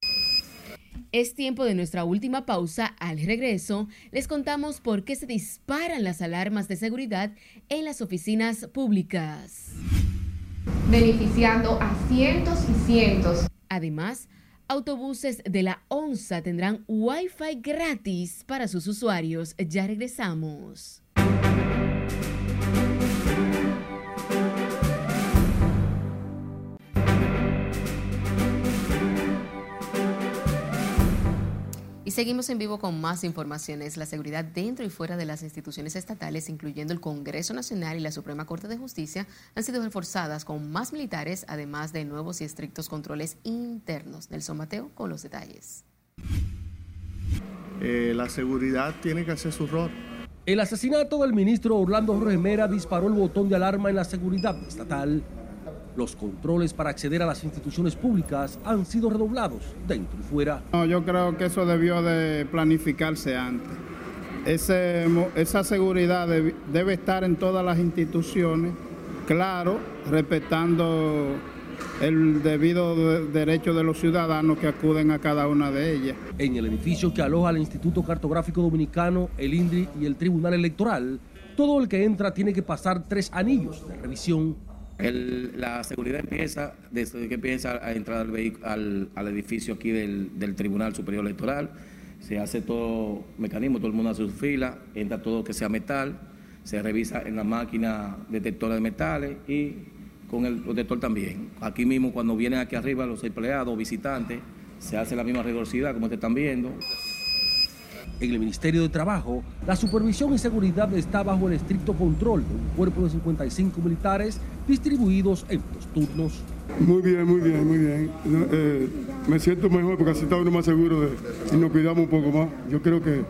es tiempo de nuestra última pausa. Al regreso, les contamos por qué se disparan las alarmas de seguridad en las oficinas públicas. Beneficiando a cientos y cientos. Además, autobuses de la ONSA tendrán Wi-Fi gratis para sus usuarios. Ya regresamos. Y seguimos en vivo con más informaciones. La seguridad dentro y fuera de las instituciones estatales, incluyendo el Congreso Nacional y la Suprema Corte de Justicia, han sido reforzadas con más militares, además de nuevos y estrictos controles internos. Nelson Mateo con los detalles. Eh, la seguridad tiene que hacer su rol. El asesinato del ministro Orlando Jorge Mera disparó el botón de alarma en la seguridad estatal. Los controles para acceder a las instituciones públicas han sido redoblados dentro y fuera. No, yo creo que eso debió de planificarse antes. Ese, esa seguridad debe, debe estar en todas las instituciones, claro, respetando el debido de- derecho de los ciudadanos que acuden a cada una de ellas. En el edificio que aloja el Instituto Cartográfico Dominicano, el INDRI y el Tribunal Electoral, todo el que entra tiene que pasar tres anillos de revisión. El- la seguridad empieza desde que empieza a entrar al, al, al edificio aquí del, Tribunal Superior Electoral. Se hace todo mecanismo, todo el mundo hace su fila, entra todo que sea metal, se revisa en la máquina detectora de metales y con el detector también. Aquí mismo, cuando vienen aquí arriba los empleados, visitantes, se hace la misma rigurosidad como ustedes están viendo. En el Ministerio de Trabajo, la supervisión y seguridad está bajo el estricto control de un cuerpo de 55 militares distribuidos en dos turnos. Muy bien, muy bien, muy bien. Eh, me siento mejor porque así está uno más seguro de, y nos cuidamos un poco más. Yo creo que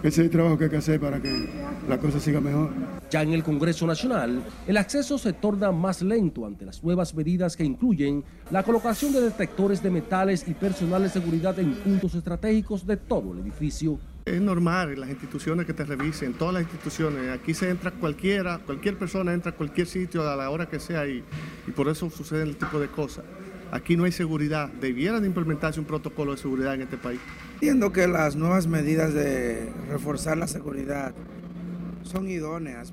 ese es el trabajo que hay que hacer para que la cosa siga mejor. Ya en el Congreso Nacional, el acceso se torna más lento ante las nuevas medidas que incluyen la colocación de detectores de metales y personal de seguridad en puntos estratégicos de todo el edificio. Es normal las instituciones que te revisen, todas las instituciones. Aquí se entra cualquiera, cualquier persona entra a cualquier sitio a la hora que sea y, y por eso suceden el tipo de cosas. Aquí no hay seguridad. Debiera de implementarse un protocolo de seguridad en este país. Entiendo que las nuevas medidas de reforzar la seguridad son idóneas,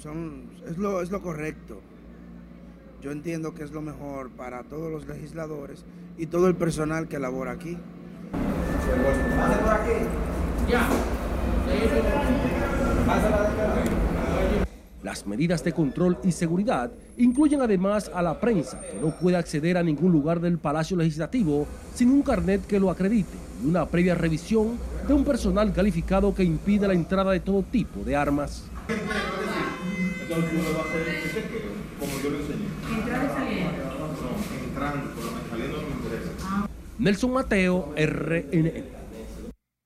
son, es, lo, es lo correcto. Yo entiendo que es lo mejor para todos los legisladores y todo el personal que labora aquí. Las medidas de control y seguridad incluyen además a la prensa, que no puede acceder a ningún lugar del Palacio Legislativo sin un carnet que lo acredite y una previa revisión de un personal calificado que impide la entrada de todo tipo de armas. Nelson Mateo, RNN.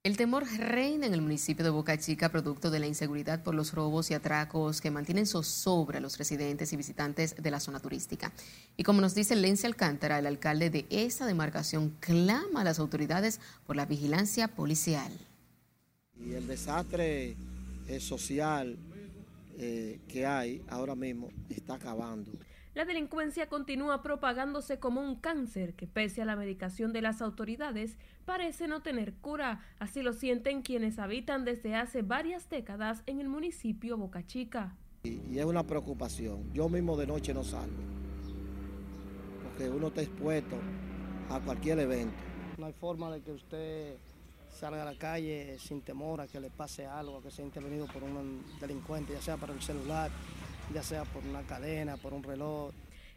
El temor reina en el municipio de Boca Chica producto de la inseguridad por los robos y atracos que mantienen zozobra a los residentes y visitantes de la zona turística. Y como nos dice Lencia Alcántara, el alcalde de esa demarcación clama a las autoridades por la vigilancia policial. Y el desastre eh, social eh, que hay ahora mismo está acabando. La delincuencia continúa propagándose como un cáncer que pese a la medicación de las autoridades parece no tener cura. Así lo sienten quienes habitan desde hace varias décadas en el municipio Boca Chica. Y, y es una preocupación. Yo mismo de noche no salgo. Porque uno está expuesto a cualquier evento. No hay forma de que usted salga a la calle sin temor a que le pase algo, a que sea intervenido por un delincuente, ya sea por el celular, ya sea por una cadena, por un reloj.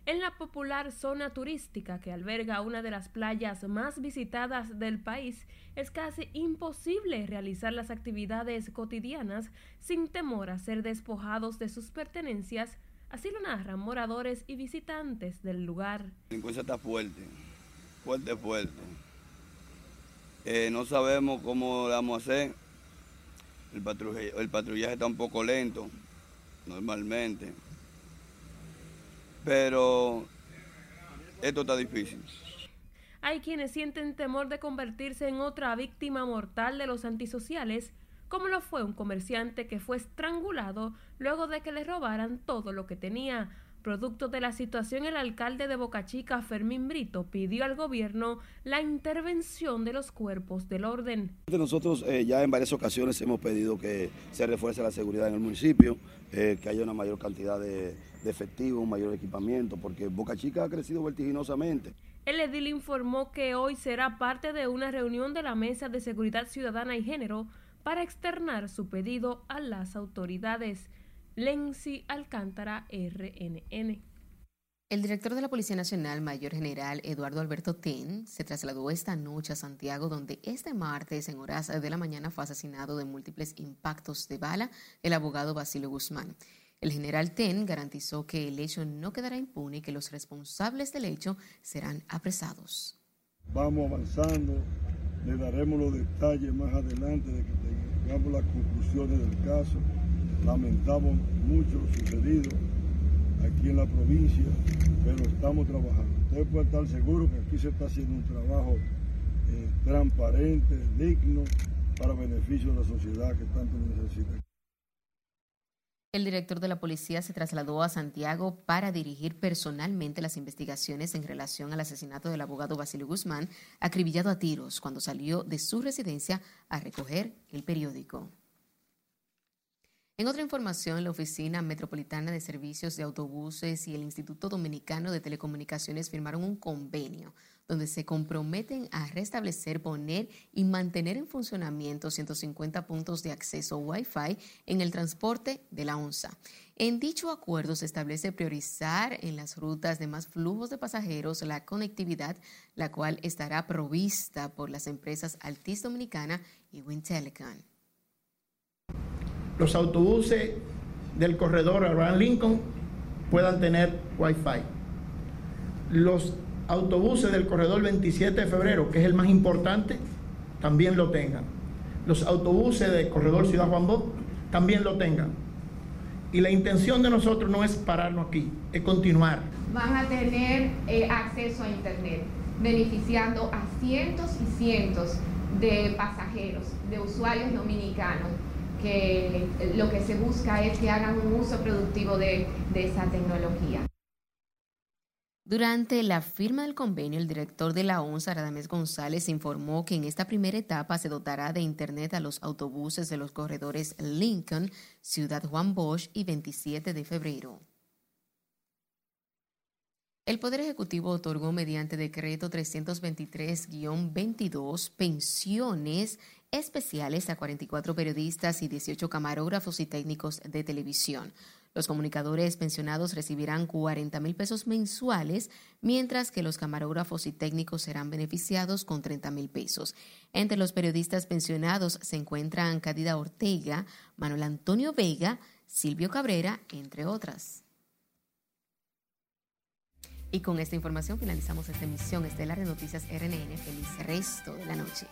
En la popular zona turística que alberga una de las playas más visitadas del país, es casi imposible realizar las actividades cotidianas sin temor a ser despojados de sus pertenencias, así lo narran moradores y visitantes del lugar. La delincuencia está fuerte, fuerte, fuerte. Eh, no sabemos cómo vamos a hacer. El patrullaje, el patrullaje está un poco lento, normalmente. Pero esto está difícil. Hay quienes sienten temor de convertirse en otra víctima mortal de los antisociales, como lo fue un comerciante que fue estrangulado luego de que le robaran todo lo que tenía. Producto de la situación, el alcalde de Boca Chica, Fermín Brito, pidió al gobierno la intervención de los cuerpos del orden. Nosotros eh, ya en varias ocasiones hemos pedido que se refuerce la seguridad en el municipio, eh, que haya una mayor cantidad de, de efectivo, un mayor equipamiento, porque Boca Chica ha crecido vertiginosamente. El edil informó que hoy será parte de una reunión de la Mesa de Seguridad Ciudadana y Género para externar su pedido a las autoridades. Lenzi Alcántara, RNN. El director de la Policía Nacional, Mayor General Eduardo Alberto Ten, se trasladó esta noche a Santiago, donde este martes, en horas de la mañana, fue asesinado de múltiples impactos de bala el abogado Basilio Guzmán. El general Ten garantizó que el hecho no quedará impune y que los responsables del hecho serán apresados. Vamos avanzando, le daremos los detalles más adelante de que tengamos las conclusiones del caso. Lamentamos mucho lo sucedido aquí en la provincia, pero estamos trabajando. Usted puede estar seguro que aquí se está haciendo un trabajo eh, transparente, digno, para beneficio de la sociedad que tanto necesita. El director de la policía se trasladó a Santiago para dirigir personalmente las investigaciones en relación al asesinato del abogado Basilio Guzmán, acribillado a tiros cuando salió de su residencia a recoger el periódico. En otra información, la Oficina Metropolitana de Servicios de Autobuses y el Instituto Dominicano de Telecomunicaciones firmaron un convenio donde se comprometen a restablecer, poner y mantener en funcionamiento 150 puntos de acceso Wi-Fi en el transporte de la ONSA. En dicho acuerdo se establece priorizar en las rutas de más flujos de pasajeros la conectividad, la cual estará provista por las empresas Altis Dominicana y Wintelecom los autobuses del corredor Abraham Lincoln puedan tener Wi-Fi. Los autobuses del corredor 27 de febrero, que es el más importante, también lo tengan. Los autobuses del corredor Ciudad Juan Bosch también lo tengan. Y la intención de nosotros no es pararnos aquí, es continuar. Van a tener eh, acceso a Internet, beneficiando a cientos y cientos de pasajeros, de usuarios dominicanos que lo que se busca es que hagan un uso productivo de, esa tecnología. Durante la firma del convenio, el director de la ONSA, Radamés González, informó que en esta primera etapa se dotará de Internet a los autobuses de los corredores Lincoln, Ciudad Juan Bosch y 27 de febrero. El Poder Ejecutivo otorgó mediante decreto 323-22 pensiones especiales a 44 periodistas y 18 camarógrafos y técnicos de televisión. Los comunicadores pensionados recibirán 40 mil pesos mensuales, mientras que los camarógrafos y técnicos serán beneficiados con 30 mil pesos. Entre los periodistas pensionados se encuentran Cadida Ortega, Manuel Antonio Vega, Silvio Cabrera, entre otras. Y con esta información finalizamos esta emisión estelar de Noticias RNN. Feliz resto de la noche.